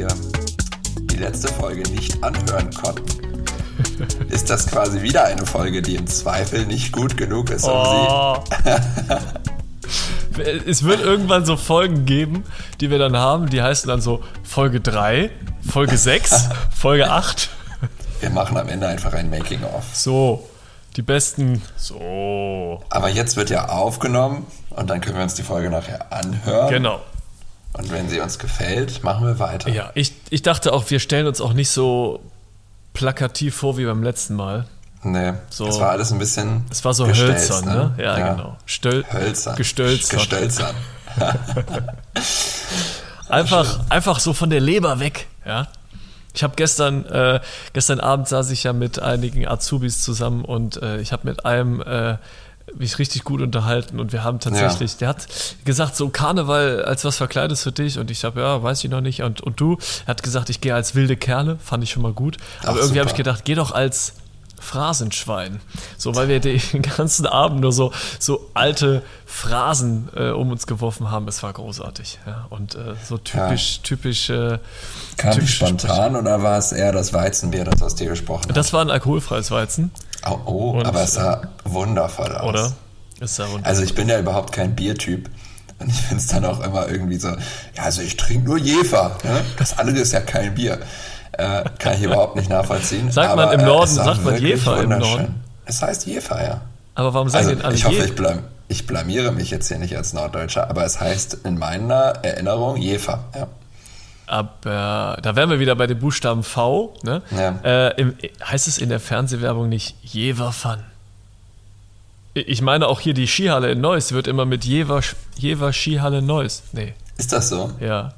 wir die letzte Folge nicht anhören konnten, ist das quasi wieder eine Folge, die im Zweifel nicht gut genug ist, um Oh. es wird irgendwann so Folgen geben, die wir dann haben, die heißen dann so Folge 3, Folge 6, Folge 8. sie. Wir machen am Ende einfach ein Making-of. So, die besten. So. Aber jetzt wird ja aufgenommen und dann können wir uns die Folge nachher anhören. Genau. Und wenn sie uns gefällt, machen wir weiter. Ja, ich, ich dachte auch, wir stellen uns auch nicht so plakativ vor wie beim letzten Mal. Nee, So. das war alles ein bisschen. Es war so gestelzt, hölzern, ne? Ja, genau. Stöl Hölzern. Gestölzert. Gestölzern. Einfach, einfach so von der Leber weg, ja. Ich habe gestern, äh, gestern Abend saß ich ja mit einigen Azubis zusammen und äh, ich habe mit einem äh, mich richtig gut unterhalten und wir haben tatsächlich, der hat gesagt, so Karneval als was verkleidet für dich und ich habe, ja, weiß ich noch nicht und, und du, er hat gesagt, ich gehe als wilde Kerle, fand ich schon mal gut, aber Ach, irgendwie habe ich gedacht, geh doch als Phrasenschwein. So, weil wir den ganzen Abend nur so, so alte Phrasen äh, um uns geworfen haben. Es war großartig. Ja. Und äh, so typisch, typisch. Äh, Kam typisch spontan oder war es eher das Weizenbier, das aus dir gesprochen hat? Das war ein alkoholfreies Weizen, Oh, oh Und- aber es sah wundervoll aus. oder? Ist ja wunderbar. Also ich bin ja überhaupt kein Biertyp. Und ich finde es dann auch immer irgendwie so, ja, also ich trinke nur Jefer. Ne? Das andere ist ja kein Bier. Äh, kann ich überhaupt nicht nachvollziehen. Sagt man im Norden, es sah sagt man Jefer im. Norden? Es heißt Jefer, ja. Aber warum sagen Also denn alle ich hoffe, ich, blam, ich blamiere mich jetzt hier nicht als Norddeutscher, aber es heißt in meiner Erinnerung Jefer. Ja. Aber da wären wir wieder bei dem Buchstaben V. Ne? Ja. Äh, im, heißt es in der Fernsehwerbung nicht Jever Fun? Ich meine auch hier die Skihalle in Neuss wird immer mit Jever, Jever Skihalle Neuss. Nee, Ist das so? ja.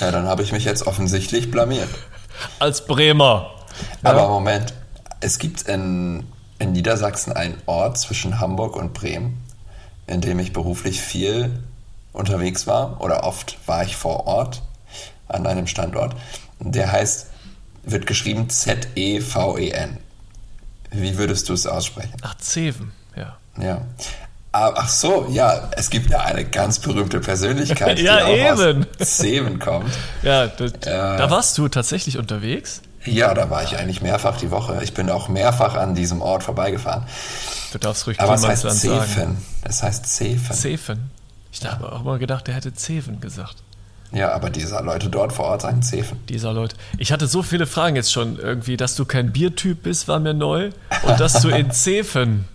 Ja, dann habe ich mich jetzt offensichtlich blamiert. Als Bremer. Aber Moment, es gibt in, in Niedersachsen einen Ort zwischen Hamburg und Bremen, in dem ich beruflich viel unterwegs war oder oft war ich vor Ort an einem Standort. Der heißt, wird geschrieben Z-E-V-E-N. Wie würdest du es aussprechen? Ach, Zeven, ja. Ja. Ah, Ach so, ja, es gibt ja eine ganz berühmte Persönlichkeit, Ja, die auch eben. aus Zeven kommt. Ja, das, da warst du tatsächlich unterwegs. Ja, da war ich eigentlich mehrfach die Woche. Ich bin auch mehrfach an diesem Ort vorbeigefahren. Du darfst ruhig Aber es heißt. Zefen. Es heißt Zefen. Zeven. Ich habe auch mal gedacht, der hätte Zeven gesagt. Ja, aber diese Leute dort vor Ort sagen Zefen. Dieser Leute. Ich hatte so viele Fragen jetzt schon irgendwie, dass du kein Biertyp bist, war mir neu. Und dass du in Zefen.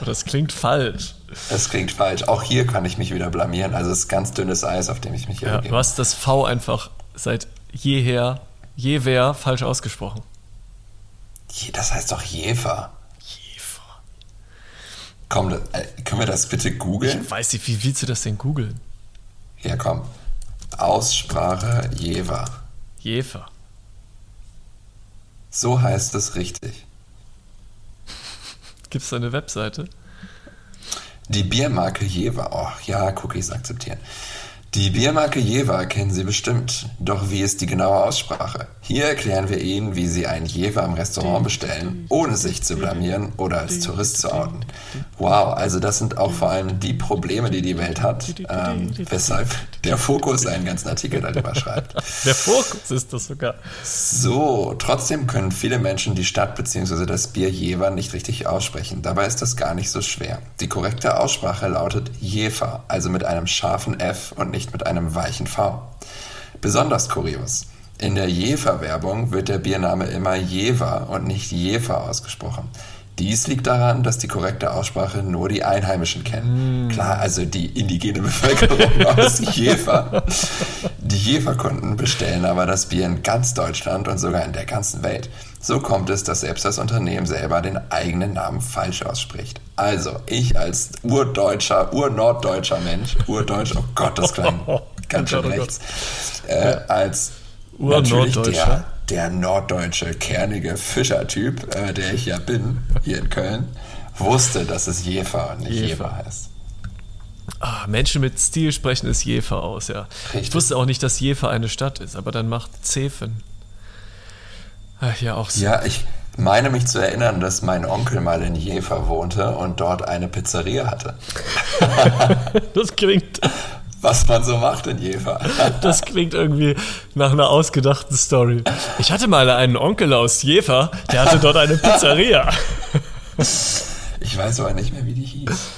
Oh, Das klingt falsch. Das klingt falsch. Auch hier kann ich mich wieder blamieren. Also es ist ganz dünnes Eis, auf dem ich mich hier Ja, du hast das V einfach seit jeher, jewer falsch ausgesprochen. Das heißt doch Jever. Jever. Komm, äh, können wir das bitte googeln? Ich weiß nicht, wie willst du das denn googeln? Ja, komm. Aussprache Jever. Jever. So heißt es richtig. Gibt es da eine Webseite? Die Biermarke Jever. Oh, ja, Cookies akzeptieren. Die Biermarke Jever kennen Sie bestimmt. Doch wie ist die genaue Aussprache? Hier erklären wir Ihnen, wie Sie ein Jever im Restaurant bestellen, ohne sich zu blamieren oder als Tourist zu outen. Wow, also das sind auch vor allem die Probleme, die die Welt hat, ähm, weshalb der Fokus einen ganzen Artikel darüber schreibt. Der Fokus ist das sogar. So, trotzdem können viele Menschen die Stadt bzw. das Bier Jever nicht richtig aussprechen. Dabei ist das gar nicht so schwer. Die korrekte Aussprache lautet Jever, also mit einem scharfen F und nicht mit einem weichen V. Besonders kurios. In der Jever-Werbung wird der Biername immer Jever und nicht Jever ausgesprochen. Dies liegt daran, dass die korrekte Aussprache nur die Einheimischen kennen. Klar, also die indigene Bevölkerung aus Jever. Die Jever-Kunden bestellen aber das Bier in ganz Deutschland und sogar in der ganzen Welt. So kommt es, dass selbst das Unternehmen selber den eigenen Namen falsch ausspricht. Also, ich als urdeutscher, urnorddeutscher Mensch, urdeutsch, oh Gott, das klang ganz schön Oh oh Gott. rechts, äh, als natürlich der, der norddeutsche, kernige Fischertyp, äh, der ich ja bin, hier in Köln, wusste, dass es Jefer und nicht Jefer. Heißt. Ah, Menschen mit Stil sprechen es Jever aus, ja. Ich Richtig. wusste auch nicht, dass Jever eine Stadt ist, aber dann macht Zefen. Ach, ja, auch so. Ja, ich meine mich zu erinnern, dass mein Onkel mal in Jever wohnte und dort eine Pizzeria hatte. Das klingt. was man so macht in Jever. Das klingt irgendwie nach einer ausgedachten Story. Ich hatte mal einen Onkel aus Jever, der hatte dort eine Pizzeria. Ich weiß aber nicht mehr, wie die hieß.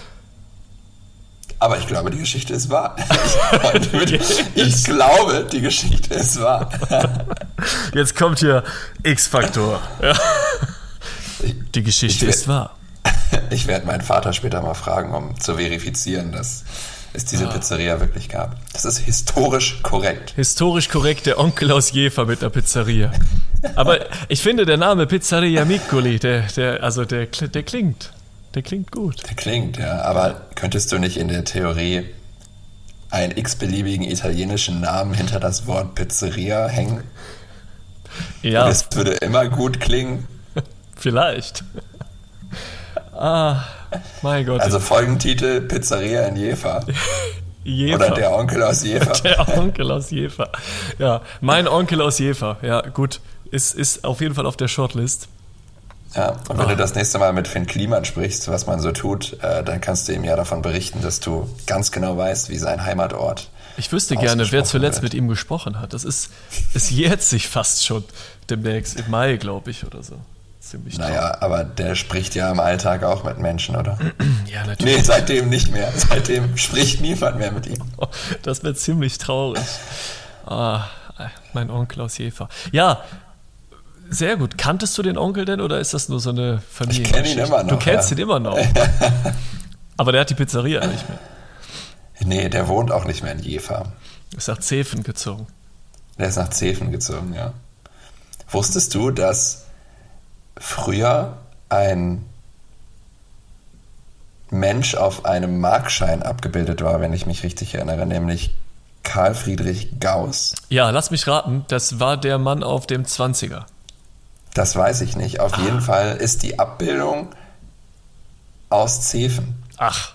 Aber ich glaube, die Geschichte ist wahr. Ich, glaube, die Geschichte ist wahr. Jetzt kommt hier X-Faktor. Ja. Die Geschichte werd, ist wahr. Ich werde meinen Vater später mal fragen, um zu verifizieren, dass es diese ja. Pizzeria wirklich gab. Das ist historisch korrekt. Historisch korrekt, der Onkel aus Jever mit der Pizzeria. Aber ich finde, der Name Pizzeria Miccoli, der, der, also der, der klingt. Der klingt gut. Der klingt, ja. Aber könntest du nicht in der Theorie einen x-beliebigen italienischen Namen hinter das Wort Pizzeria hängen? Ja. Es würde immer gut klingen. Vielleicht. Ah, mein Gott. Also Folgentitel Pizzeria in Jever. Jever. Oder der Onkel aus Jever. Der Onkel aus Jever. Ja, mein Onkel aus Jever. Ja, gut. Ist, ist auf jeden Fall auf der Shortlist. Ja, und wenn oh. du das nächste Mal mit Finn Kliman sprichst, was man so tut, äh, dann kannst du ihm ja davon berichten, dass du ganz genau weißt, wie sein Heimatort. Ich wüsste gerne, wer zuletzt wird. mit ihm gesprochen hat. Das ist, es jährt sich fast schon demnächst, im Mai, glaube ich, oder so. Ziemlich naja, traurig. aber der spricht ja im Alltag auch mit Menschen, oder? ja, natürlich. Nee, seitdem nicht mehr. Seitdem spricht niemand mehr mit ihm. Das wird ziemlich traurig. Ah, mein Onkel aus Jefer. Ja, sehr gut. Kanntest du den Onkel denn oder ist das nur so eine Familie? Ich kenne ihn immer noch. Du kennst ja. ihn immer noch. Aber der hat die Pizzeria nicht mehr. Nee, der wohnt auch nicht mehr in Jever. Ist nach Zefen gezogen. Der ist nach Zefen gezogen, ja. Wusstest du, dass früher ein Mensch auf einem Markschein abgebildet war, wenn ich mich richtig erinnere, nämlich Karl Friedrich Gauss? Ja, lass mich raten, das war der Mann auf dem 20er. Das weiß ich nicht. Auf ah. jeden Fall ist die Abbildung aus Zefen. Ach,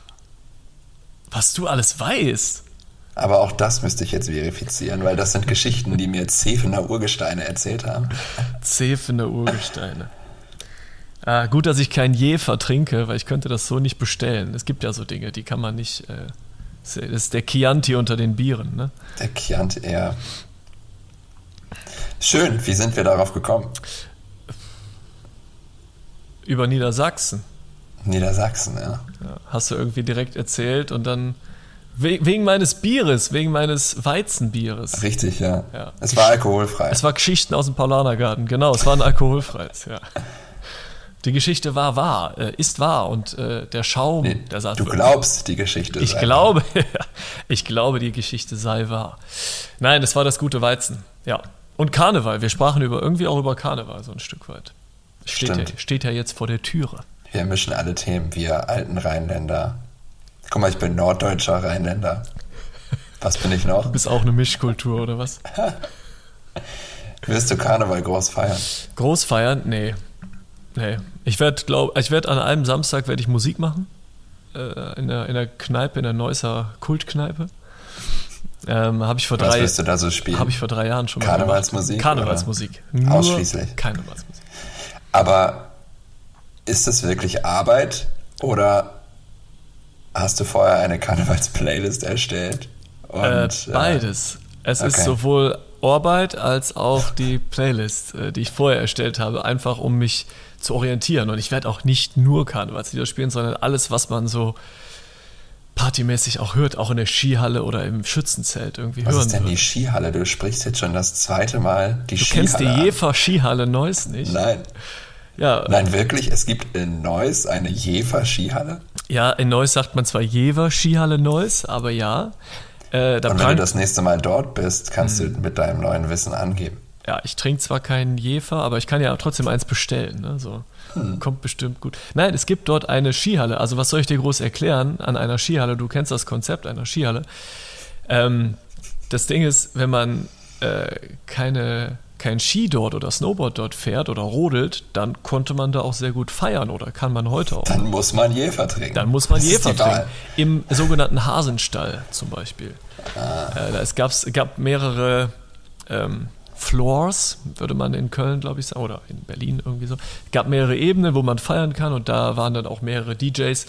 was du alles weißt. Aber auch das müsste ich jetzt verifizieren, weil das sind Geschichten, die mir Zefener Urgesteine erzählt haben. Zefener Urgesteine. Ah, gut, dass ich kein Je vertrinke, weil ich könnte das so nicht bestellen. Es gibt ja so Dinge, die kann man nicht. Äh, das ist der Chianti unter den Bieren, ne? Der Chianti, ja. Schön, wie sind wir darauf gekommen? Über Niedersachsen. Niedersachsen, ja. ja. Hast du irgendwie direkt erzählt und dann wegen meines Bieres, wegen meines Weizenbieres. Richtig, ja. ja. Es war alkoholfrei. Es war Geschichten aus dem Paulanergarten, genau, es war ein alkoholfreies, ja. Die Geschichte war wahr, äh, ist wahr und äh, der Schaum, nee, der sagt. Du glaubst, die Geschichte ich sei glaube, Ich glaube, die Geschichte sei wahr. Nein, es war das gute Weizen, ja. Und Karneval, wir sprachen über irgendwie auch über Karneval so ein Stück weit. Steht ja, steht ja jetzt vor der Türe. Wir mischen alle Themen, wir alten Rheinländer. Guck mal, ich bin norddeutscher Rheinländer. Was bin ich noch? Du bist auch eine Mischkultur, oder was? Wirst du Karneval groß feiern? Groß feiern? Nee. Nee. Ich werde, glaube ich, werde an einem Samstag werde ich Musik machen. Äh, in, der, in der Kneipe, in der Neusser Kultkneipe. Ähm, habe ich vor Was drei, wirst du da so spielen? Habe ich vor drei Jahren schon mal Karnevalsmusik? Karnevalsmusik. Ausschließlich. Karnevalsmusik. Aber ist es wirklich Arbeit oder hast du vorher eine Karnevals-Playlist erstellt? Und, äh, beides. Äh, es okay. ist sowohl Arbeit als auch die Playlist, äh, die ich vorher erstellt habe, einfach um mich zu orientieren. Und ich werde auch nicht nur Karnevalslieder spielen, sondern alles, was man so partymäßig auch hört, auch in der Skihalle oder im Schützenzelt irgendwie Was hören. Was ist denn die Skihalle? Du sprichst jetzt schon das zweite Mal die du Skihalle. Du kennst die Jefer Skihalle Neuss nicht? Nein. Ja. Nein, wirklich? Es gibt in Neuss eine Jever-Skihalle? Ja, in Neuss sagt man zwar Jever-Skihalle Neuss, aber ja. Äh, Und wenn du das nächste Mal dort bist, kannst hm. du mit deinem neuen Wissen angeben. Ja, ich trinke zwar keinen Jefer, aber ich kann ja trotzdem eins bestellen. Ne? So. Hm. Kommt bestimmt gut. Nein, es gibt dort eine Skihalle. Also was soll ich dir groß erklären an einer Skihalle? Du kennst das Konzept einer Skihalle. Ähm, das Ding ist, wenn man äh, keine kein Ski dort oder Snowboard dort fährt oder rodelt, dann konnte man da auch sehr gut feiern oder kann man heute auch. Dann muss man Jefer trinken. Dann muss man das Jefer trinken. Im sogenannten Hasenstall zum Beispiel. Ah. Äh, es gab's, gab mehrere ähm, Floors, würde man in Köln, glaube ich, sagen, oder in Berlin irgendwie so. Es gab mehrere Ebenen, wo man feiern kann und da waren dann auch mehrere DJs,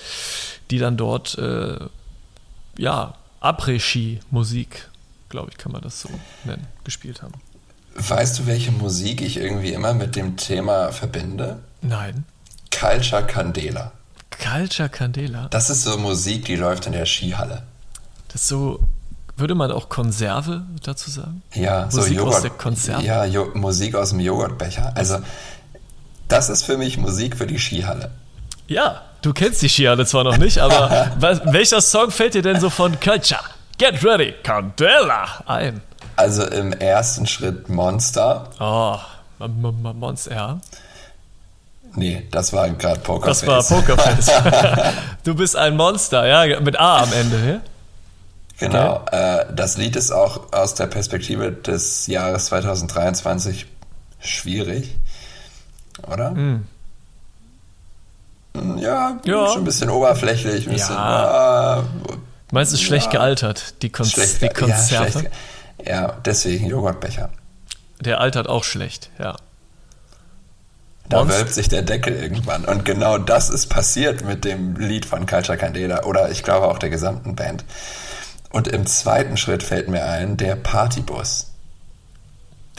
die dann dort, äh, ja, Après-Ski-Musik, glaube ich, kann man das so nennen, gespielt haben. Weißt du, welche Musik ich irgendwie immer mit dem Thema verbinde? Nein. Culture Candela. Culture Candela? Das ist so Musik, die läuft in der Skihalle. Das ist so, würde man auch Konserve dazu sagen? Ja, Musik so Joghurt. aus der Konserve? Ja, jo Musik aus dem Joghurtbecher. Also, das ist für mich Musik für die Skihalle. Ja, du kennst die Skihalle zwar noch nicht, aber welcher Song fällt dir denn so von Culture? Get ready, Candela ein. Also im ersten Schritt Monster. Oh, Monster, ja. Nee, das war gerade Pokerface. Das war Pokerface. du bist ein Monster, ja, mit A am Ende, ja? Genau. Okay. Äh, das Lied ist auch aus der Perspektive des Jahres 2023 schwierig, oder? Mm. Ja, ja, schon ein bisschen oberflächlich. Ein bisschen, ja. Äh, Meinst du, ist schlecht gealtert, die, Kon schlecht, die Konserve? Ja, ja, deswegen Joghurtbecher. Der altert auch schlecht, ja. Da Monst wölbt sich der Deckel irgendwann. Und genau das ist passiert mit dem Lied von Culture Candela oder ich glaube auch der gesamten Band. Und im zweiten Schritt fällt mir ein, der Partybus.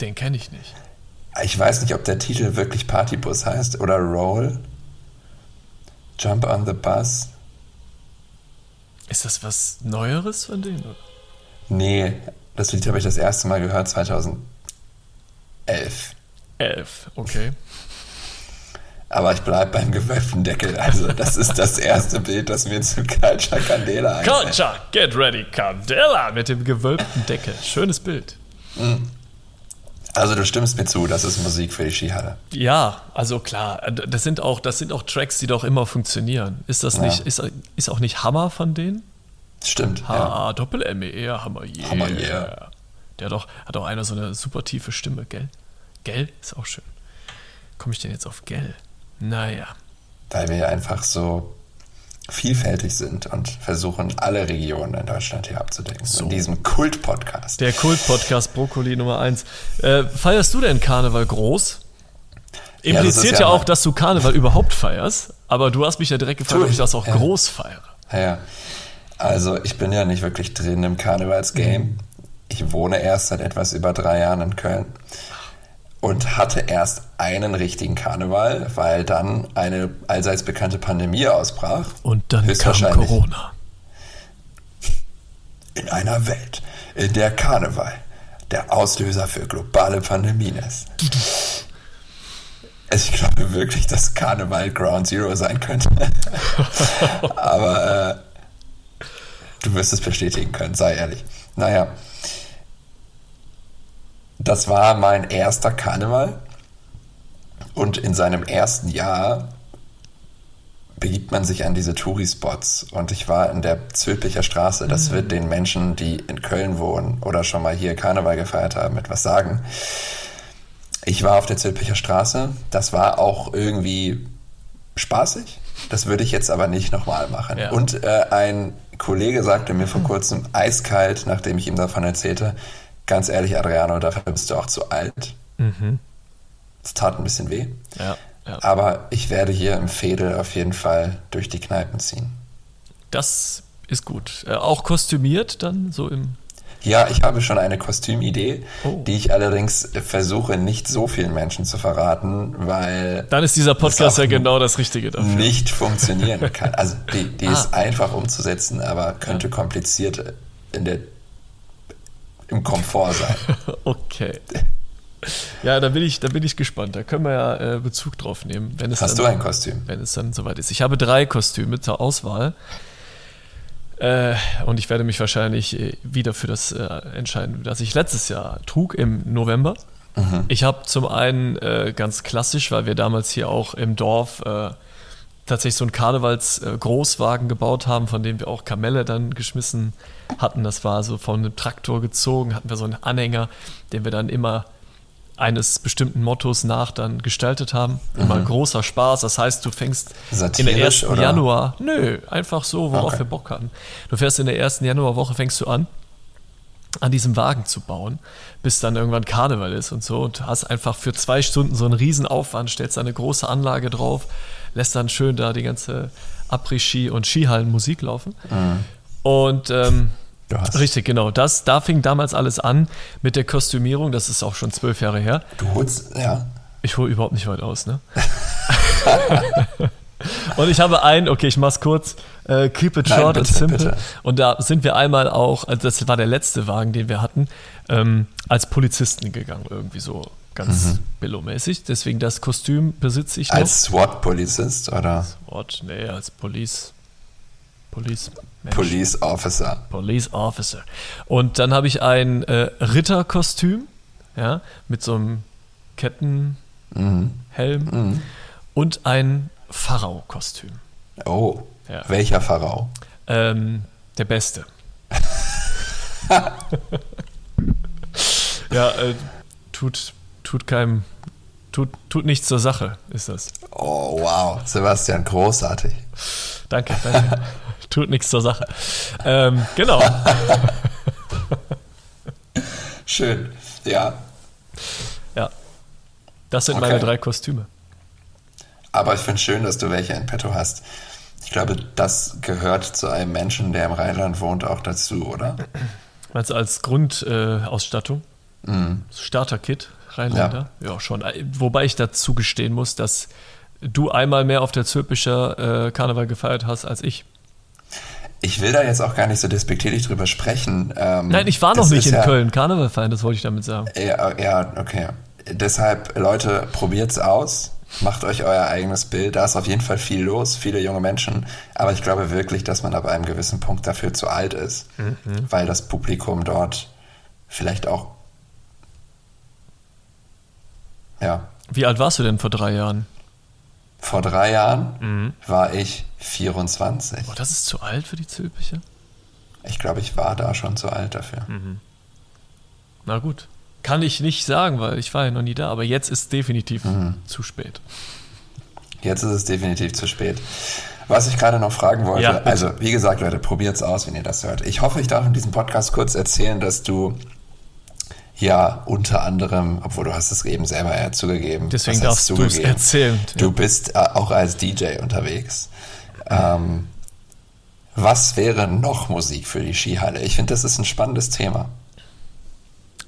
Den kenne ich nicht. Ich weiß nicht, ob der Titel wirklich Partybus heißt oder Roll. Jump on the Bus. Ist das was Neueres von denen? Nee, das Lied habe ich das erste Mal gehört 2011. Elf, okay. Aber ich bleibe beim gewölbten Deckel. Also, das ist das erste Bild, das mir zu Culture Candela einfällt. Culture, get ready, Candela mit dem gewölbten Deckel. Schönes Bild. Mhm. Also du stimmst mir zu, das ist Musik für die Skihalle. Ja, also klar, das sind auch, das sind auch Tracks, die doch immer funktionieren. Ist das nicht, ist, ist auch nicht Hammer von denen? Stimmt. H-A, Doppel-M-E-R, e Hammer, yeah. Hammer, yeah. Der hat, doch, hat auch einer so eine super tiefe Stimme, gell? Gell? Ist auch schön. Komme ich denn jetzt auf Gell? Naja. Weil wir einfach so vielfältig sind und versuchen, alle Regionen in Deutschland hier abzudecken. So. In diesem Kult-Podcast. Der Kult-Podcast Brokkoli Nummer 1. Äh, feierst du denn Karneval groß? Impliziert ja, ja, auch, dass du Karneval überhaupt feierst, aber du hast mich ja direkt gefragt, ob ich das auch ja. groß feiere. Ja, also ich bin ja nicht wirklich drin im Karnevalsgame. Mhm. Ich wohne erst seit etwas über drei Jahren in Köln und hatte erst einen richtigen Karneval, weil dann eine allseits bekannte Pandemie ausbrach. Und dann kam Corona. In einer Welt, in der Karneval der Auslöser für globale Pandemien ist. Ich glaube wirklich, dass Karneval Ground Zero sein könnte. Aber äh, du wirst es bestätigen können, sei ehrlich. Naja, das war mein erster Karneval. Und in seinem ersten Jahr begibt man sich an diese Touri-Spots. Und ich war in der Zülpicher Straße. Das mhm. wird den Menschen, die in Köln wohnen oder schon mal hier Karneval gefeiert haben, etwas sagen. Ich war auf der Zülpicher Straße. Das war auch irgendwie spaßig. Das würde ich jetzt aber nicht nochmal machen. Ja. Und äh, ein Kollege sagte mir vor kurzem eiskalt, nachdem ich ihm davon erzählte, ganz ehrlich, Adriano, dafür bist du auch zu alt. Mhm. Es tat ein bisschen weh. Ja, ja. Aber ich werde hier im Fädel auf jeden Fall durch die Kneipen ziehen. Das ist gut. Äh, auch kostümiert dann so im. Ja, ich habe schon eine Kostümidee, oh. die ich allerdings versuche nicht so vielen Menschen zu verraten, weil. Dann ist dieser Podcast ja genau das Richtige dafür. Nicht funktionieren kann. Also die, die ah. ist einfach umzusetzen, aber könnte kompliziert in der im Komfort sein. okay. Ja, da bin ich, da bin ich gespannt. Da können wir ja äh, Bezug drauf nehmen. Wenn es Hast du ein Kostüm? Wenn es dann soweit ist. Ich habe drei Kostüme zur Auswahl. Äh, und ich werde mich wahrscheinlich äh, wieder für das äh, entscheiden, das ich letztes Jahr trug im November. Mhm. Ich habe zum einen äh, ganz klassisch, weil wir damals hier auch im Dorf äh, tatsächlich so einen Karnevals-Großwagen gebaut haben, von dem wir auch Kamelle dann geschmissen hatten. Das war so von einem Traktor gezogen, hatten wir so einen Anhänger, den wir dann immer eines bestimmten Mottos nach dann gestaltet haben. Immer mhm. großer Spaß. Das heißt, du fängst Satirisch, in der ersten oder? Januar, nö, einfach so, worauf okay. wir Bock hatten. Du fährst in der ersten Januarwoche, fängst du an, an diesem Wagen zu bauen, bis dann irgendwann Karneval ist und so und hast einfach für zwei Stunden so einen Riesenaufwand, stellst eine große Anlage drauf, lässt dann schön da die ganze Après-Ski und Skihallen Musik laufen. Mhm. Und ähm, du hast. Richtig, genau. Das, da fing damals alles an mit der Kostümierung. Das ist auch schon zwölf Jahre her. Du holst, ja. Ich hole überhaupt nicht weit aus, ne? Und ich habe ein, okay, ich mach's kurz, äh, keep it Nein, short bitte, and simple. bitte. Und da sind wir einmal auch, also das war der letzte Wagen, den wir hatten, ähm, als Polizisten gegangen, irgendwie so ganz Mhm. billow-mäßig. Deswegen das Kostüm besitze ich noch. Als SWAT-Polizist oder What? Nee, als Police. Police. Mensch. Police Officer. Police Officer. Und dann habe ich ein äh, Ritterkostüm, ja, mit so einem Kettenhelm Mhm. und ein Pharao-Kostüm. Oh, Ja. welcher Pharao? Ähm, der Beste. ja, äh, tut, tut keinem, tut, tut nichts zur Sache, ist das. Oh, wow. Sebastian, großartig. Danke, danke. tut nichts zur Sache. Ähm, genau. Schön. Ja. Ja. Das sind meine Okay. drei Kostüme. Aber ich finde es schön, dass du welche in petto hast. Ich glaube, das gehört zu einem Menschen, der im Rheinland wohnt, auch dazu, oder? Du als Grundausstattung? Äh, Ausstattung? Starter-Kit, Rheinländer? Ja. schon. Äh, Wobei ich dazu gestehen muss, dass du einmal mehr auf der Zülpicher äh, Karneval gefeiert hast als ich. Ich will da jetzt auch gar nicht so despektierlich drüber sprechen. Ähm, Nein, ich war noch nicht in ja, Köln Karneval feiern, das wollte ich damit sagen. Ja, ja, okay. Deshalb, Leute, probiert's aus. Macht euch euer eigenes Bild. Da ist auf jeden Fall viel los, viele junge Menschen. Aber ich glaube wirklich, dass man ab einem gewissen Punkt dafür zu alt ist, weil das Publikum dort vielleicht auch. Ja, Wie alt warst du denn vor drei Jahren? Vor drei Jahren Mhm. war ich 24. Oh, das ist zu alt für die Zülpicher? Ich glaube, ich war da schon zu alt dafür. Mhm. Na gut. Kann ich nicht sagen, weil ich war ja noch nie da, aber jetzt ist definitiv Mhm. zu spät. Jetzt ist es definitiv zu spät. Was ich gerade noch fragen wollte, Ja, also wie gesagt, Leute, probiert's aus, wenn ihr das hört. Ich hoffe, ich darf in diesem Podcast kurz erzählen, dass du ja unter anderem, obwohl du hast es eben selber ja zugegeben. Deswegen darfst du es erzählen. Du bist äh, auch als DJ unterwegs. Ähm, was wäre noch Musik für die Skihalle? Ich finde, das ist ein spannendes Thema.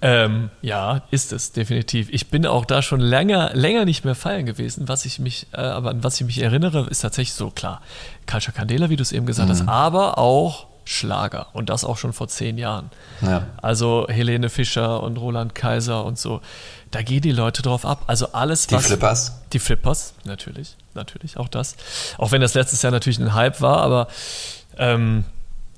Ähm, ja, ist es, definitiv. Ich bin auch da schon länger, länger nicht mehr feiern gewesen. Was ich mich, äh, aber an was ich mich erinnere, ist tatsächlich so klar. Culture Candela, wie du es eben gesagt Mhm. hast, aber auch Schlager. Und das auch schon vor zehn Jahren. Ja. Also Helene Fischer und Roland Kaiser und so. Da gehen die Leute drauf ab. Also alles, Die was. Flippers? Die Flippers, natürlich, natürlich, auch das. Auch wenn das letztes Jahr natürlich ein Hype war, aber ähm,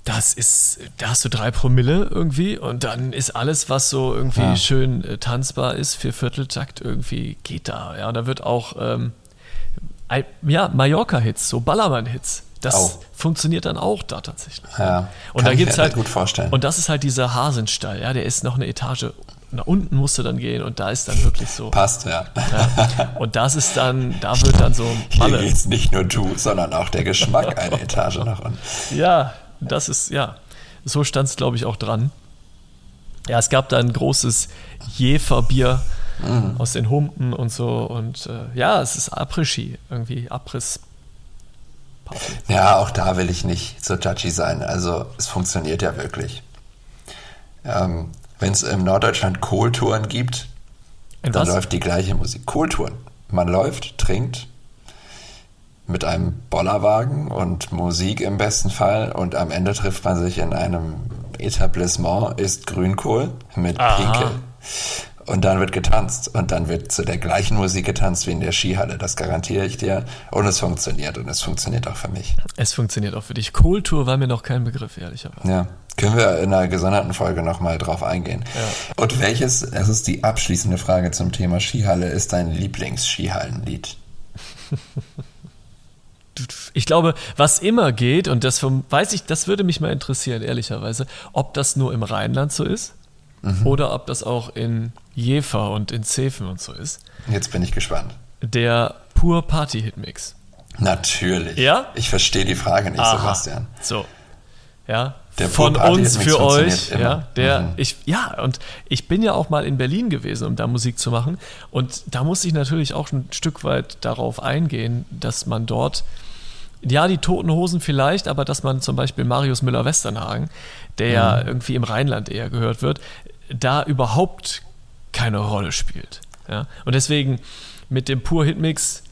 das ist, da hast du drei Promille irgendwie und dann ist alles, was so irgendwie Ja. schön äh, tanzbar ist, für Vierteltakt irgendwie geht da. Ja, und da wird auch, ähm, ein, ja, Mallorca-Hits, so Ballermann-Hits. Das Oh. funktioniert dann auch da tatsächlich. Ja, Und kann da ich gibt's mir halt gut vorstellen. Und das ist halt dieser Hasenstall, ja, der ist noch eine Etage nach unten musst du dann gehen und da ist dann wirklich so. Passt, ja. Ja. Und das ist dann, da wird dann so Hier Malle. geht's nicht nur du, sondern auch der Geschmack eine Etage nach unten. Ja, das ist, ja. So stand es, glaube ich, auch dran. Ja, es gab da ein großes Jeferbier Mhm. aus den Humpen und so. Und äh, ja, es ist Après-Ski, irgendwie Abriss. Ja, auch da will ich nicht so judgy sein. Also es funktioniert ja wirklich. Ähm, Wenn es im Norddeutschland Kohltouren gibt, In dann was? läuft die gleiche Musik. Kohltouren. Man läuft, trinkt mit einem Bollerwagen und Musik im besten Fall und am Ende trifft man sich in einem Etablissement, isst Grünkohl mit Aha. Pinkel. Und dann wird getanzt. Und dann wird zu der gleichen Musik getanzt wie in der Skihalle. Das garantiere ich dir. Und es funktioniert. Und es funktioniert auch für mich. Es funktioniert auch für dich. Kultur war mir noch kein Begriff, ehrlicherweise. Ja. Können wir in einer gesonderten Folge nochmal drauf eingehen. Und welches, das ist die abschließende Frage zum Thema Skihalle, ist dein Lieblings-Skihallenlied? Ich glaube, was immer geht, und das vom, weiß ich, das würde mich mal interessieren, ehrlicherweise, ob das nur im Rheinland so ist oder ob das auch in Jever und in Zefen und so ist. Jetzt bin ich gespannt. Der Pur Party Hit Mix. Natürlich. Ja? Ich verstehe die Frage nicht, Aha. Sebastian. So. Ja. Der von uns für euch, immer. ja, der Mhm. ich ja und ich bin ja auch mal in Berlin gewesen, um da Musik zu machen und da muss ich natürlich auch ein Stück weit darauf eingehen, dass man dort ja, die Toten Hosen vielleicht, aber dass man zum Beispiel Marius Müller-Westernhagen, der mhm. ja irgendwie im Rheinland eher gehört wird, da überhaupt keine Rolle spielt. Ja? Und deswegen mit dem Pur-Hitmix,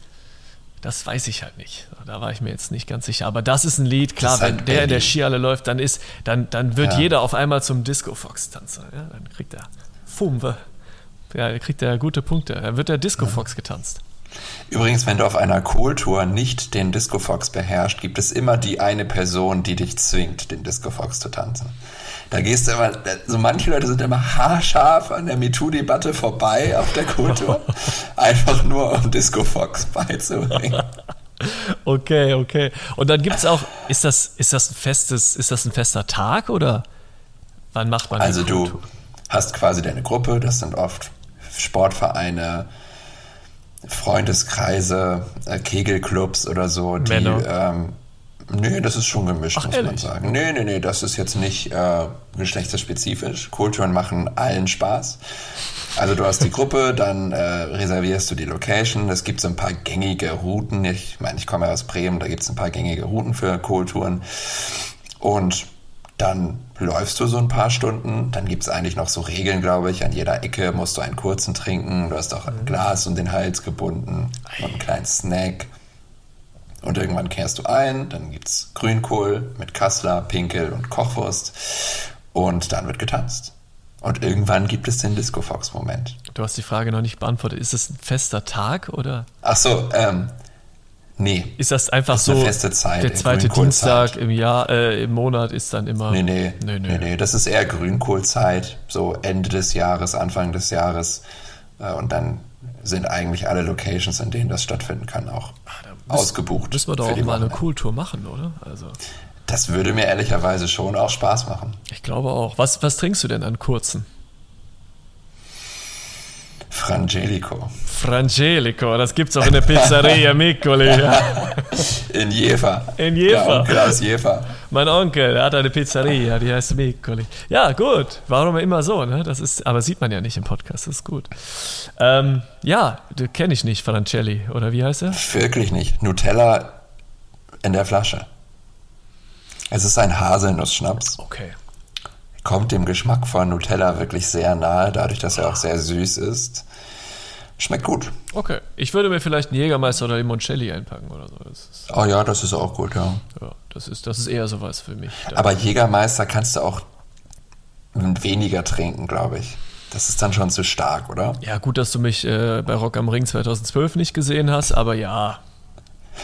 das weiß ich halt nicht. Da war ich mir jetzt nicht ganz sicher. Aber das ist ein Lied, klar, wenn der in der Skihalle läuft, dann ist, dann, dann wird ja. jeder auf einmal zum Disco-Fox-Tanzer. Ja? Dann kriegt er Fumwe. Ja, er kriegt er gute Punkte. Dann wird der Disco-Fox getanzt. Übrigens, wenn du auf einer Kohltour nicht den Disco Fox beherrschst, gibt es immer die eine Person, die dich zwingt, den Disco Fox zu tanzen. Da gehst du immer, so manche Leute sind immer haarscharf an der MeToo-Debatte vorbei auf der Kultur. einfach nur um Disco Fox beizubringen. Okay, okay. Und dann gibt es auch, ist das, ist das ein festes, ist das ein fester Tag oder wann macht man Also du hast quasi deine Gruppe, das sind oft Sportvereine, Freundeskreise, äh, Kegelclubs oder so, die ähm, Nee, das ist schon gemischt, Ach, muss ehrlich? man sagen. Nee, nee, nee, das ist jetzt nicht äh, geschlechterspezifisch. Kulturen machen allen Spaß. Also du hast die Gruppe, dann äh, reservierst du die Location. Es gibt so ein paar gängige Routen. Ich meine, ich komme ja aus Bremen, da gibt es ein paar gängige Routen für Kulturen. Und dann läufst du so ein paar Stunden. Dann gibt es eigentlich noch so Regeln, glaube ich. An jeder Ecke musst du einen kurzen trinken. Du hast auch ein mhm. Glas um den Hals gebunden und einen kleinen Snack. Und irgendwann kehrst du ein, dann gibt es Grünkohl mit Kassler, Pinkel und Kochwurst. Und dann wird getanzt. Und irgendwann gibt es den Disco Fox-Moment. Du hast die Frage noch nicht beantwortet. Ist es ein fester Tag oder? Ach so, ähm, nee. Ist das einfach das so? Eine feste Zeit. Der zweite Dienstag im Jahr, äh, im Monat ist dann immer. Nee, nee, nee, nee. nee, nee. Das ist eher Grünkohlzeit, so Ende des Jahres, Anfang des Jahres. Äh, und dann sind eigentlich alle Locations, in denen das stattfinden kann, auch Ach, ausgebucht. Müssen wir doch auch mal eine Kultur machen, oder? Also. Das würde mir ehrlicherweise schon auch Spaß machen. Ich glaube auch. Was, was trinkst du denn an kurzen? Frangelico. Frangelico, das gibt's auch in der Pizzeria Miccoli. Ja. In Jever. In Jever. Der aus Jever. Mein Onkel, der hat eine Pizzeria, die heißt Miccoli. Ja, gut. Warum immer so, ne? Das ist, aber sieht man ja nicht im Podcast, das ist gut. Ähm, ja, kenne ich nicht, Francelli, oder wie heißt er? Wirklich nicht. Nutella in der Flasche. Es ist ein Haselnuss-Schnaps. Okay kommt dem Geschmack von Nutella wirklich sehr nahe, dadurch, dass er auch sehr süß ist. Schmeckt gut. Okay. Ich würde mir vielleicht einen Jägermeister oder Limoncelli einpacken oder so. oh ja, das ist auch gut, ja. Ja, das ist, das ist eher sowas für mich. Aber Jägermeister kannst du auch weniger trinken, glaube ich. Das ist dann schon zu stark, oder? Ja, gut, dass du mich äh, bei Rock am Ring 2012 nicht gesehen hast, aber ja.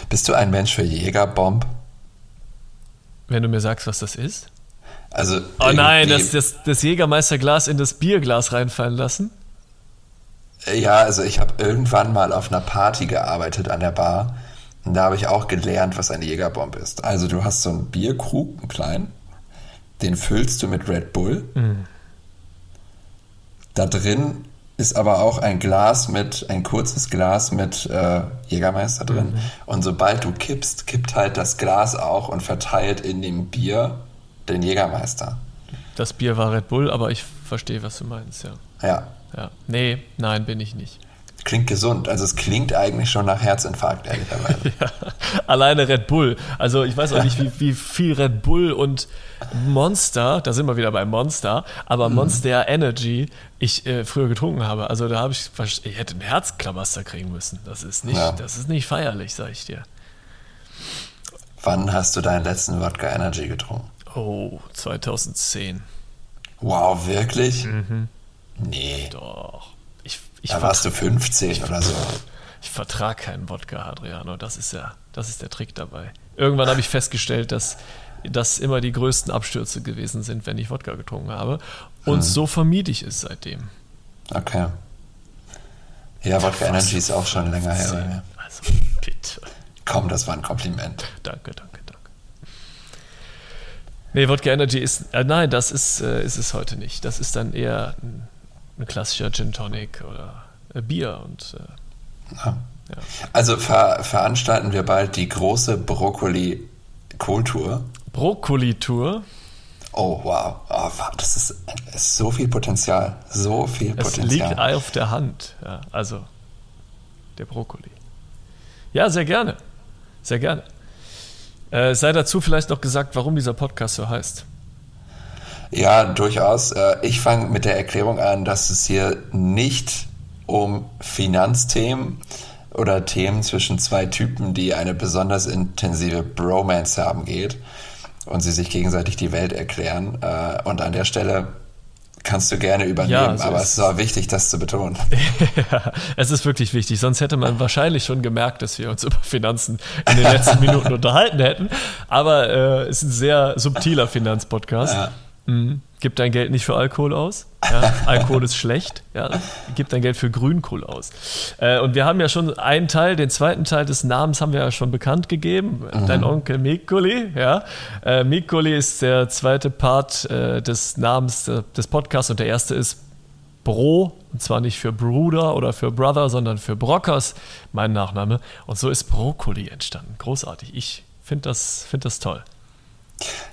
Bist du ein Mensch für Jägerbomb? Wenn du mir sagst, was das ist? Also oh nein, das, das, das Jägermeisterglas in das Bierglas reinfallen lassen? Ja, also ich habe irgendwann mal auf einer Party gearbeitet an der Bar. Und da habe ich auch gelernt, was eine Jägerbombe ist. Also du hast so einen Bierkrug, einen kleinen, den füllst du mit Red Bull. Mhm. Da drin ist aber auch ein Glas mit, ein kurzes Glas mit äh, Jägermeister drin. Mhm. Und sobald du kippst, kippt halt das Glas auch und verteilt in dem Bier den Jägermeister. Das Bier war Red Bull, aber ich verstehe, was du meinst, ja. Ja. Ja. Nee, nein, bin ich nicht. Klingt gesund. Also es klingt eigentlich schon nach Herzinfarkt, ehrlicherweise. ja, alleine Red Bull. Also ich weiß auch nicht, wie, wie, viel Red Bull und Monster, da sind wir wieder bei Monster, aber mhm. Monster Energy ich äh, früher getrunken habe. Also da habe ich, ich hätte einen Herzklabaster kriegen müssen. Das ist nicht, ja. das ist nicht feierlich, sag ich dir. Wann hast du deinen letzten Wodka Energy getrunken? Oh, 2010. Wow, wirklich? Mhm. Nee. Doch. Ich, ich da warst du 15 oder so. Ich vertrage keinen Wodka, Adriano. Das ist ja, das ist der Trick dabei. Irgendwann habe ich festgestellt, dass das immer die größten Abstürze gewesen sind, wenn ich Wodka getrunken habe. Und hm. so vermied ich es seitdem. Okay. Ja, Wodka Energy ist auch schon länger her. Also, bitte. Komm, das war ein Kompliment. Danke, danke. Nee, Wodka Energy ist, äh, nein, das ist, äh, ist es heute nicht. Das ist dann eher ein, ein klassischer Gin Tonic oder äh, Bier und. Äh, ja. Ja. Also ver veranstalten wir bald die große Brokkoli-Kultur. Brokkoli-Tour? Oh, wow. Oh, das ist, ist, so viel Potenzial. So viel Potenzial. Es liegt auf der Hand. Ja, also der Brokkoli. Ja, sehr gerne. Sehr gerne. Äh, sei dazu vielleicht noch gesagt, warum dieser Podcast so heißt. Ja, durchaus. Äh, ich fange mit der Erklärung an, dass es hier nicht um Finanzthemen oder Themen zwischen zwei Typen, die eine besonders intensive Bromance haben, geht und sie sich gegenseitig die Welt erklären. Äh, und an der Stelle kannst du gerne übernehmen, ja, aber es ist auch wichtig, das zu betonen. ja, es ist wirklich wichtig, sonst hätte man wahrscheinlich schon gemerkt, dass wir uns über Finanzen in den letzten Minuten unterhalten hätten. Aber äh, es ist ein sehr subtiler Finanzpodcast. Ja. Mhm. Gib dein Geld nicht für Alkohol aus. Ja, Alkohol ist schlecht. Ja, gib dein Geld für Grünkohl aus. Äh, und wir haben ja schon einen Teil, den zweiten Teil des Namens haben wir ja schon bekannt gegeben. Mhm. Dein Onkel Mikoli. Ja. Äh, Mikoli ist der zweite Part äh, des Namens äh, des Podcasts und der erste ist Bro. Und zwar nicht für Bruder oder für Brother, sondern für Brockers, mein Nachname. Und so ist Brokkoli entstanden. Großartig. Ich finde das, find das toll.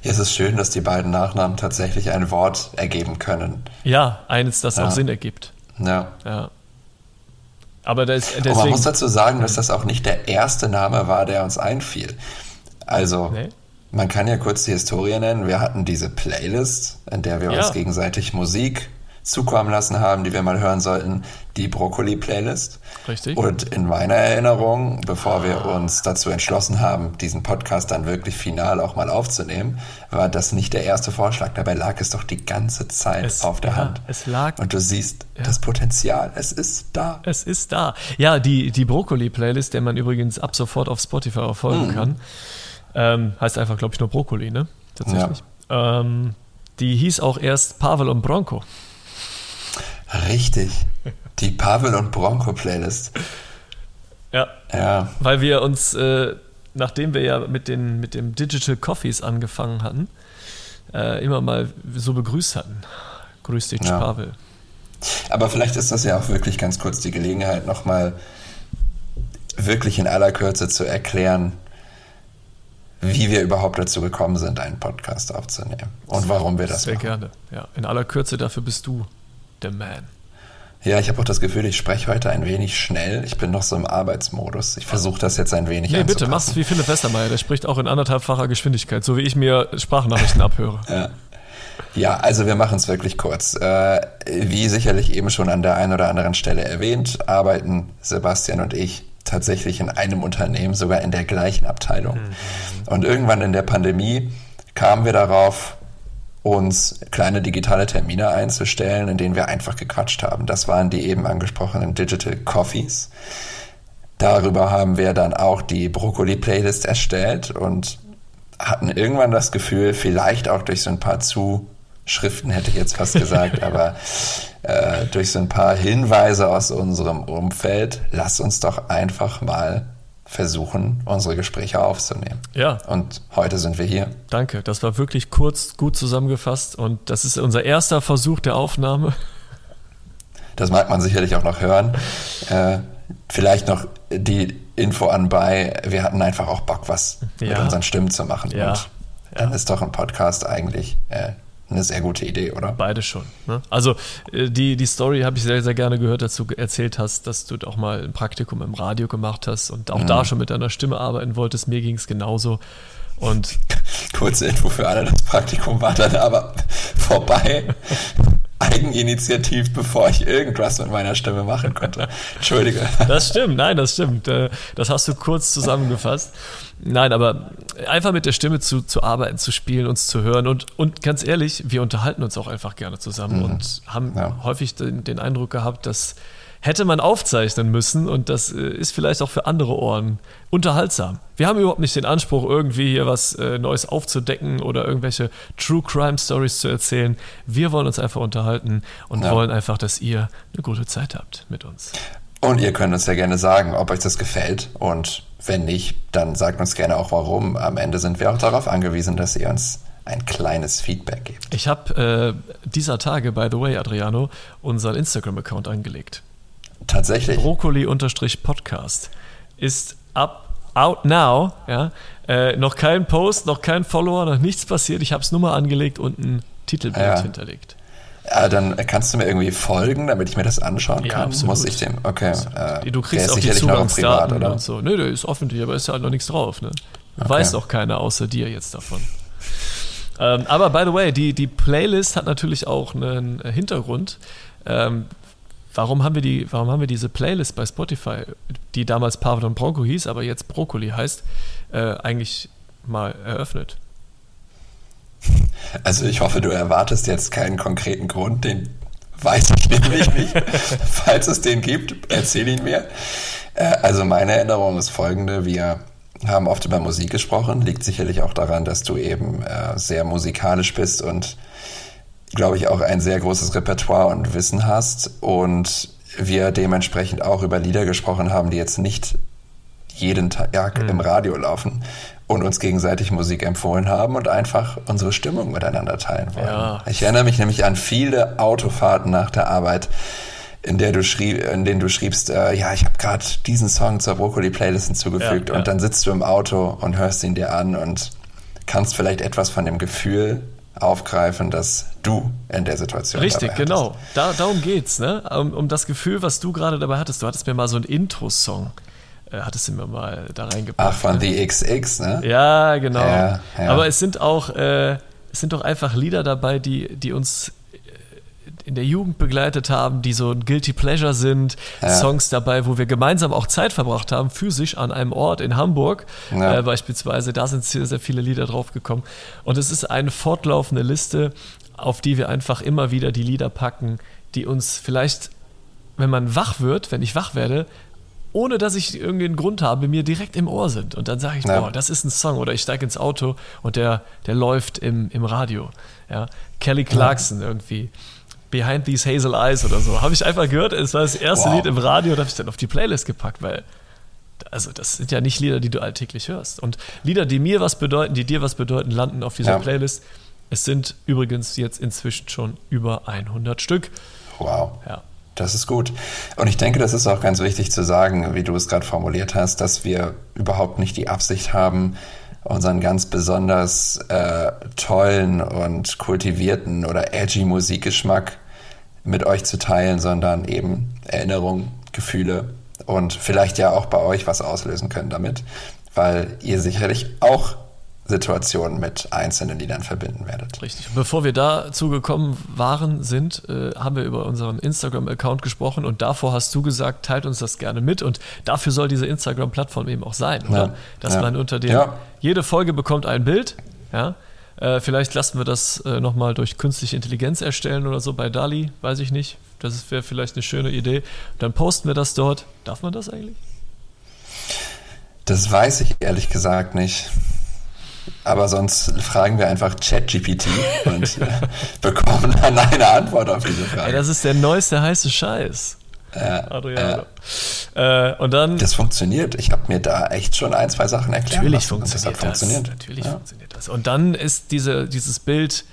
Ja, es ist schön, dass die beiden Nachnamen tatsächlich ein Wort ergeben können. Ja, eines, das ja. auch Sinn ergibt. Ja. ja. Aber das, deswegen, Und man muss dazu sagen, dass das auch nicht der erste Name war, der uns einfiel. Also, nee. man kann ja kurz die Historie nennen. Wir hatten diese Playlist, in der wir ja. uns gegenseitig Musik zukommen lassen haben, die wir mal hören sollten, die Brokkoli-Playlist. Richtig. Und in meiner Erinnerung, bevor wir uns dazu entschlossen haben, diesen Podcast dann wirklich final auch mal aufzunehmen, war das nicht der erste Vorschlag. Dabei lag es doch die ganze Zeit es, auf der ja, Hand. Es lag. Und du siehst ja. das Potenzial. Es ist da. Es ist da. Ja, die, die Brokkoli-Playlist, der man übrigens ab sofort auf Spotify auch folgen mhm. kann, ähm, heißt einfach, glaube ich, nur Brokkoli, ne? Tatsächlich. Ja. Ähm, die hieß auch erst Pavel und Bronco. Richtig. Die Pavel und Bronco Playlist. Ja. Ja. Weil wir uns, äh, nachdem wir ja mit, den, mit dem Digital Coffees angefangen hatten, äh, immer mal so begrüßt hatten. Grüß dich, ja. Pavel. Aber vielleicht ist das ja auch wirklich ganz kurz die Gelegenheit, nochmal wirklich in aller Kürze zu erklären, wie wir überhaupt dazu gekommen sind, einen Podcast aufzunehmen und warum wir das Sehr machen. Sehr gerne. Ja, in aller Kürze, dafür bist du the man. Ja, ich habe auch das Gefühl, ich spreche heute ein wenig schnell. Ich bin noch so im Arbeitsmodus. Ich versuche das jetzt ein wenig Nee, bitte, mach's wie Philipp Westermeier. Der spricht auch in anderthalbfacher Geschwindigkeit, so wie ich mir Sprachnachrichten abhöre. Ja. Ja, also wir machen es wirklich kurz. Äh, wie sicherlich eben schon an der einen oder anderen Stelle erwähnt, arbeiten Sebastian und ich tatsächlich in einem Unternehmen, sogar in der gleichen Abteilung. Mhm. Und irgendwann in der Pandemie kamen wir darauf, uns kleine digitale Termine einzustellen, in denen wir einfach gequatscht haben. Das waren die eben angesprochenen Digital Coffees. Darüber haben wir dann auch die Brokkoli-Playlist erstellt und hatten irgendwann das Gefühl, vielleicht auch durch so ein paar Zuschriften, hätte ich jetzt fast gesagt, aber äh, durch so ein paar Hinweise aus unserem Umfeld, lass uns doch einfach mal versuchen, unsere Gespräche aufzunehmen. Ja. Und heute sind wir hier. Danke, das war wirklich kurz, gut zusammengefasst und das ist unser erster Versuch der Aufnahme. Das mag man sicherlich auch noch hören. Äh, vielleicht noch die Info anbei, wir hatten einfach auch Bock, was ja. mit unseren Stimmen zu machen. Ja. Und dann ja. ist doch ein Podcast eigentlich äh, eine sehr gute Idee, oder? Beide schon. Ne? Also äh, die, die Story habe ich sehr, sehr gerne gehört, dass du erzählt hast, dass du auch mal ein Praktikum im Radio gemacht hast und auch mhm. da schon mit deiner Stimme arbeiten wolltest. Mir ging es genauso. Und Kurze Info für alle, das Praktikum war dann aber vorbei. Eigeninitiativ, bevor ich irgendwas mit meiner Stimme machen konnte. Entschuldige. Das stimmt, nein, das stimmt. Äh, das hast du kurz zusammengefasst. Nein, aber einfach mit der Stimme zu, zu arbeiten, zu spielen, uns zu hören und, und ganz ehrlich, wir unterhalten uns auch einfach gerne zusammen mhm. und haben ja. häufig den, den Eindruck gehabt, dass hätte man aufzeichnen müssen und das äh, ist vielleicht auch für andere Ohren unterhaltsam. Wir haben überhaupt nicht den Anspruch, irgendwie hier was äh, Neues aufzudecken oder irgendwelche True Crime Stories zu erzählen. Wir wollen uns einfach unterhalten und ja. wollen einfach, dass ihr eine gute Zeit habt mit uns. Und ihr könnt uns ja gerne sagen, ob euch das gefällt und wenn nicht, dann sagt uns gerne auch warum. Am Ende sind wir auch darauf angewiesen, dass ihr uns ein kleines Feedback gebt. Ich habe äh, dieser Tage, by the way, Adriano, unseren Instagram-Account angelegt. Tatsächlich. Brokkoli-Podcast ist up, out now. Ja? Äh, noch kein Post, noch kein Follower, noch nichts passiert. Ich habe es nur mal angelegt und ein Titelbild ja. hinterlegt. Ja, dann kannst du mir irgendwie folgen, damit ich mir das anschauen kann. Ja, Muss ich dem? Okay. Äh, du kriegst auch die Zugangsdaten privat, oder? und so. Nö, der ist öffentlich, aber ist ja halt noch nichts drauf. Ne? Okay. Weiß auch keiner außer dir jetzt davon. Ähm, aber by the way, die, die Playlist hat natürlich auch einen Hintergrund. Ähm, warum, haben wir die, warum haben wir diese Playlist bei Spotify, die damals Pavlon Bronco hieß, aber jetzt Brokkoli heißt, äh, eigentlich mal eröffnet? Also ich hoffe, du erwartest jetzt keinen konkreten Grund, den weiß ich nämlich nicht. Falls es den gibt, erzähl ihn mir. Äh, also meine Erinnerung ist folgende. Wir haben oft über Musik gesprochen. Liegt sicherlich auch daran, dass du eben äh, sehr musikalisch bist und, glaube ich, auch ein sehr großes Repertoire und Wissen hast. Und wir dementsprechend auch über Lieder gesprochen haben, die jetzt nicht jeden Tag mhm. im Radio laufen und uns gegenseitig Musik empfohlen haben und einfach unsere Stimmung miteinander teilen wollen. Ja. Ich erinnere mich nämlich an viele Autofahrten nach der Arbeit, in der du schrieb, in denen du schriebst, äh, ja, ich habe gerade diesen Song zur Brokkoli-Playlist hinzugefügt ja, ja. und dann sitzt du im Auto und hörst ihn dir an und kannst vielleicht etwas von dem Gefühl aufgreifen, dass du in der Situation Richtig, genau. Da, darum geht's, ne? Um, um, das Gefühl, was du gerade dabei hattest. Du hattest mir mal so einen Intro-Song, äh, hattest du mir mal da reingepackt. Ach, von ne? The XX, ne? Ja, genau. Ja, ja. Aber es sind auch, äh, es sind doch einfach Lieder dabei, die, die uns in der Jugend begleitet haben, die so ein Guilty Pleasure sind, ja. Songs dabei, wo wir gemeinsam auch Zeit verbracht haben, physisch an einem Ort in Hamburg ja. äh, beispielsweise. Da sind sehr, sehr viele Lieder draufgekommen. Und es ist eine fortlaufende Liste, auf die wir einfach immer wieder die Lieder packen, die uns vielleicht, wenn man wach wird, wenn ich wach werde, ohne dass ich irgendwie einen Grund habe, mir direkt im Ohr sind. Und dann sage ich, ja. boah, das ist ein Song. Oder ich steige ins Auto und der, der läuft im, im Radio. Ja. Kelly Clarkson irgendwie. Behind These Hazel Eyes oder so. Habe ich einfach gehört, es war das erste wow. Lied im Radio und habe ich dann auf die Playlist gepackt, weil also das sind ja nicht Lieder, die du alltäglich hörst. Und Lieder, die mir was bedeuten, die dir was bedeuten, landen auf dieser ja. Playlist. Es sind übrigens jetzt inzwischen schon über 100 Stück. Wow. Ja. Das ist gut. Und ich denke, das ist auch ganz wichtig zu sagen, wie du es gerade formuliert hast, dass wir überhaupt nicht die Absicht haben, unseren ganz besonders äh, tollen und kultivierten oder edgy Musikgeschmack mit euch zu teilen, sondern eben Erinnerungen, Gefühle und vielleicht ja auch bei euch was auslösen können damit, weil ihr sicherlich auch Situationen mit einzelnen Liedern verbinden werdet. Richtig. bevor wir dazu gekommen waren, sind, äh, haben wir über unseren Instagram-Account gesprochen und davor hast du gesagt, teilt uns das gerne mit und dafür soll diese Instagram-Plattform eben auch sein? Ja. Dass ja. man unter dem, ja. jede Folge bekommt ein Bild, ja, äh, vielleicht lassen wir das äh, nochmal durch künstliche Intelligenz erstellen oder so bei DALI, weiß ich nicht. Das wäre vielleicht eine schöne Idee. Dann posten wir das dort. Darf man das eigentlich? Das weiß ich ehrlich gesagt nicht. Aber sonst fragen wir einfach ChatGPT und äh, bekommen dann eine Antwort auf diese Frage. Ey, das ist der neueste heiße Scheiß. Ja, Adriano. Äh, und dann. Das funktioniert. Ich habe mir da echt schon ein, zwei Sachen erklärt. Natürlich funktioniert das. Funktioniert. Natürlich ja. funktioniert das. Und dann ist diese, dieses Bild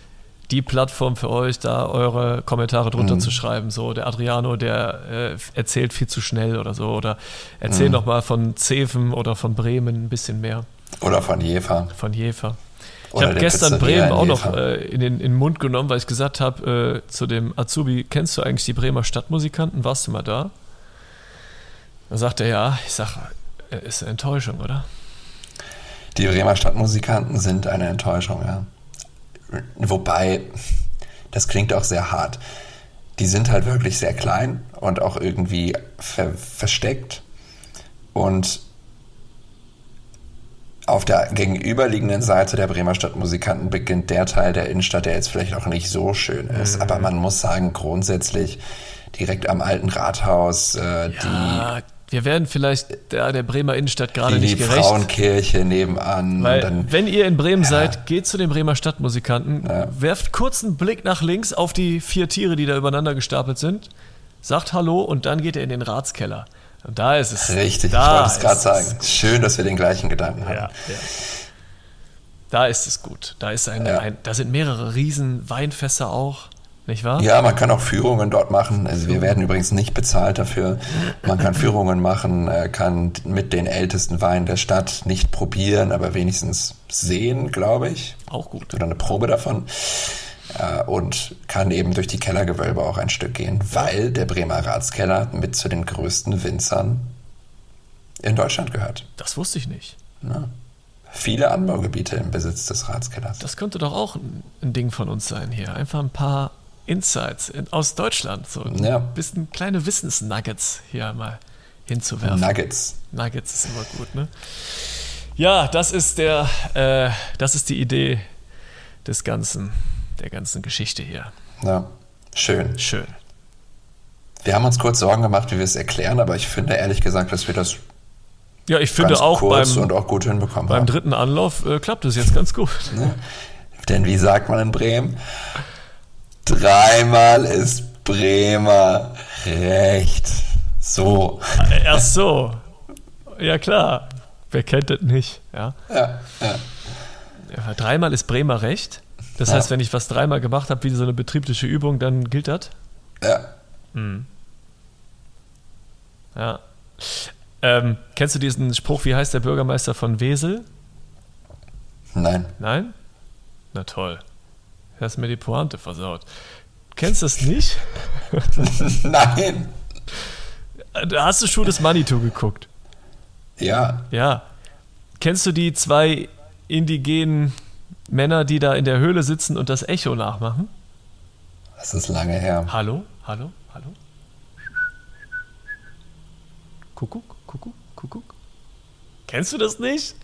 die Plattform für euch, da eure Kommentare drunter mhm. zu schreiben. So, der Adriano, der äh, erzählt viel zu schnell oder so. Oder erzähl mhm. noch mal von Zeven oder von Bremen ein bisschen mehr. Oder von Jefer. Von Jefer. Ich habe gestern Bremen auch noch äh, in, den, in den Mund genommen, weil ich gesagt habe äh, zu dem Azubi, kennst du eigentlich die Bremer Stadtmusikanten? Warst du mal da? Da sagt er ja. Ich sage, äh, ist eine Enttäuschung, oder? Die Bremer Stadtmusikanten sind eine Enttäuschung, ja. Wobei, das klingt auch sehr hart. Die sind halt wirklich sehr klein und auch irgendwie ver versteckt. Und auf der gegenüberliegenden Seite der Bremer Stadtmusikanten beginnt der Teil der Innenstadt, der jetzt vielleicht auch nicht so schön ist. Mhm. Aber man muss sagen, grundsätzlich direkt am alten Rathaus, äh, ja, die wir werden vielleicht der, der Bremer Innenstadt gerade nicht gerecht. Die Frauenkirche nebenan. Weil, dann, wenn ihr in Bremen ja. seid, geht zu den Bremer Stadtmusikanten, ja. werft kurz einen Blick nach links auf die vier Tiere, die da übereinander gestapelt sind, sagt Hallo und dann geht ihr in den Ratskeller. Da ist es. Richtig, da ich wollte es gerade sagen. Schön, dass wir den gleichen Gedanken haben. Ja, ja. Da ist es gut. Da, ist ein, ja. ein, da sind mehrere riesen Weinfässer auch. Nicht wahr? Ja, man kann auch Führungen dort machen. Also wir werden übrigens nicht bezahlt dafür. Man kann Führungen machen, äh, kann mit den ältesten Weinen der Stadt nicht probieren, aber wenigstens sehen, glaube ich. Auch gut. Oder eine Probe davon und kann eben durch die Kellergewölbe auch ein Stück gehen, weil der Bremer Ratskeller mit zu den größten Winzern in Deutschland gehört. Das wusste ich nicht. Ja. viele Anbaugebiete im Besitz des Ratskellers. Das könnte doch auch ein, Ding von uns sein hier. Einfach ein paar Insights in, aus Deutschland. So ein Ja. bisschen kleine Wissensnuggets hier mal hinzuwerfen. Nuggets. Nuggets ist immer gut, ne? Ja, das ist der, äh, das ist die Idee des ganzen, der ganzen Geschichte hier. Ja, schön. Schön. Wir haben uns kurz Sorgen gemacht, wie wir es erklären, aber ich finde ehrlich gesagt, dass wir das Ja, ich finde ganz auch kurz beim, und auch gut hinbekommen beim haben. dritten Anlauf äh, klappt es jetzt ganz gut. Denn wie sagt man in Bremen? Dreimal ist Bremer recht. So. Ach so. Ja, klar. Wer kennt das nicht? Ja, ja. Ja, Dreimal ist Bremer recht. Das Ja. heißt, wenn ich was dreimal gemacht habe, wie so eine betriebliche Übung, dann gilt das. ja. Ja. Ähm, kennst du diesen Spruch, wie heißt der Bürgermeister von Wesel? Nein. Nein? Na toll. Du hast mir die Pointe versaut. Kennst du das nicht? Nein. Hast du schon das Manitou geguckt? Ja. Ja. Kennst du die zwei indigenen Männer, die da in der Höhle sitzen und das Echo nachmachen? Das ist lange her. Hallo? Hallo? Hallo? Kuckuck? Kuckuck? Kuckuck? Kennst du das nicht?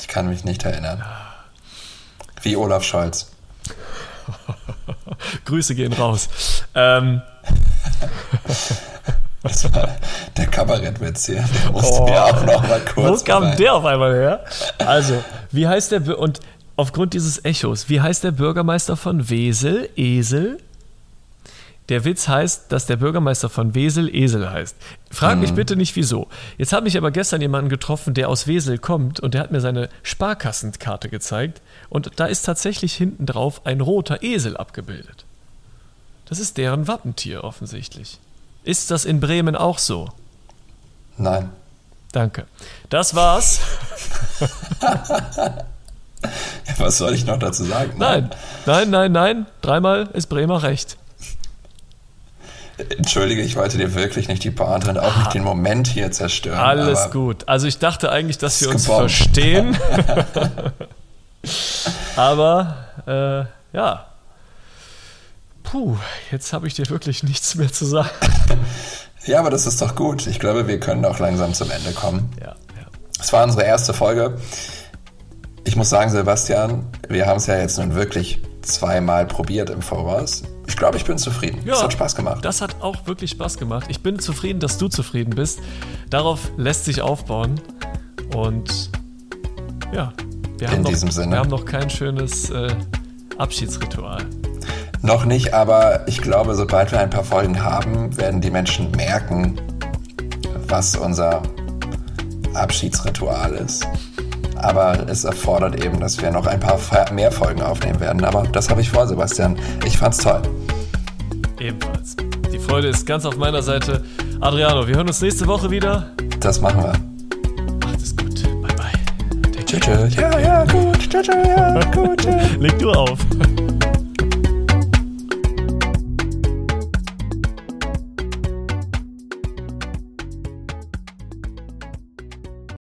Ich kann mich nicht erinnern. Wie Olaf Scholz. Grüße gehen raus. Ähm, Das war der Kabarettwitz hier. Der musste Oh. mir auch noch mal wo kurz kam rein. der auf einmal her? Also, wie heißt der und aufgrund dieses Echos, wie heißt der Bürgermeister von Wesel? Esel? Der Witz heißt, dass der Bürgermeister von Wesel Esel heißt. Frag mich bitte nicht wieso. Jetzt hat mich aber gestern jemanden getroffen, der aus Wesel kommt und der hat mir seine Sparkassenkarte gezeigt und da ist tatsächlich hinten drauf ein roter Esel abgebildet. Das ist deren Wappentier offensichtlich. Ist das in Bremen auch so? Nein. Danke. Das war's. Was soll ich noch dazu sagen? Nein, nein, nein, nein. Dreimal ist Bremer recht. Entschuldige, ich wollte dir wirklich nicht die Pointe und auch nicht den Moment hier zerstören. Alles gut. Also ich dachte eigentlich, dass wir uns gebombt. verstehen. Aber äh, ja. Puh, jetzt habe ich dir wirklich nichts mehr zu sagen. Ja, aber das ist doch gut. Ich glaube, wir können auch langsam zum Ende kommen. Ja, ja. Es war unsere erste Folge. Ich muss sagen, Sebastian, wir haben es ja jetzt nun wirklich zweimal probiert im Voraus. Ich glaube, ich bin zufrieden. Ja, es hat Spaß gemacht. Das hat auch wirklich Spaß gemacht. Ich bin zufrieden, dass du zufrieden bist. Darauf lässt sich aufbauen. Und ja, wir haben, noch, wir haben noch kein schönes äh, Abschiedsritual. Noch nicht, aber ich glaube, sobald wir ein paar Folgen haben, werden die Menschen merken, was unser Abschiedsritual ist. Aber es erfordert eben, dass wir noch ein paar mehr Folgen aufnehmen werden. Aber das habe ich vor, Sebastian. Ich fand's toll. Ebenfalls. Die Freude ist ganz auf meiner Seite. Adriano, wir hören uns nächste Woche wieder. Das machen wir. Macht es gut. Bye bye. Tschüss. tschüss. Ja, ja, gut. Tschüss, ja, gut. Leg du auf.